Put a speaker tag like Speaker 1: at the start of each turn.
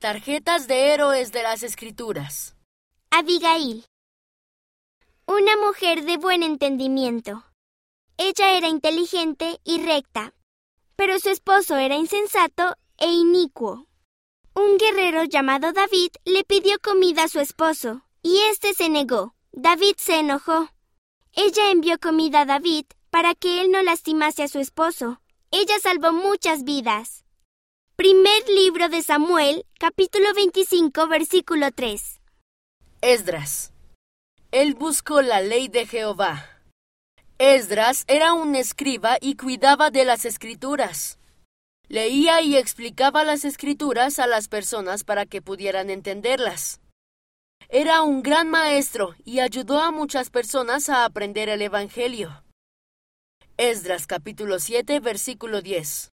Speaker 1: Tarjetas de héroes de las escrituras.
Speaker 2: Abigail. Una mujer de buen entendimiento. Ella era inteligente y recta, pero su esposo era insensato e inicuo. Un guerrero llamado David le pidió comida a su esposo, y éste se negó. David se enojó. Ella envió comida a David para que él no lastimase a su esposo. Ella salvó muchas vidas. Primer libro de Samuel, capítulo 25, versículo 3.
Speaker 1: Esdras. Él buscó la ley de Jehová. Esdras era un escriba y cuidaba de las escrituras. Leía y explicaba las escrituras a las personas para que pudieran entenderlas. Era un gran maestro y ayudó a muchas personas a aprender el Evangelio. Esdras capítulo 7 versículo 10.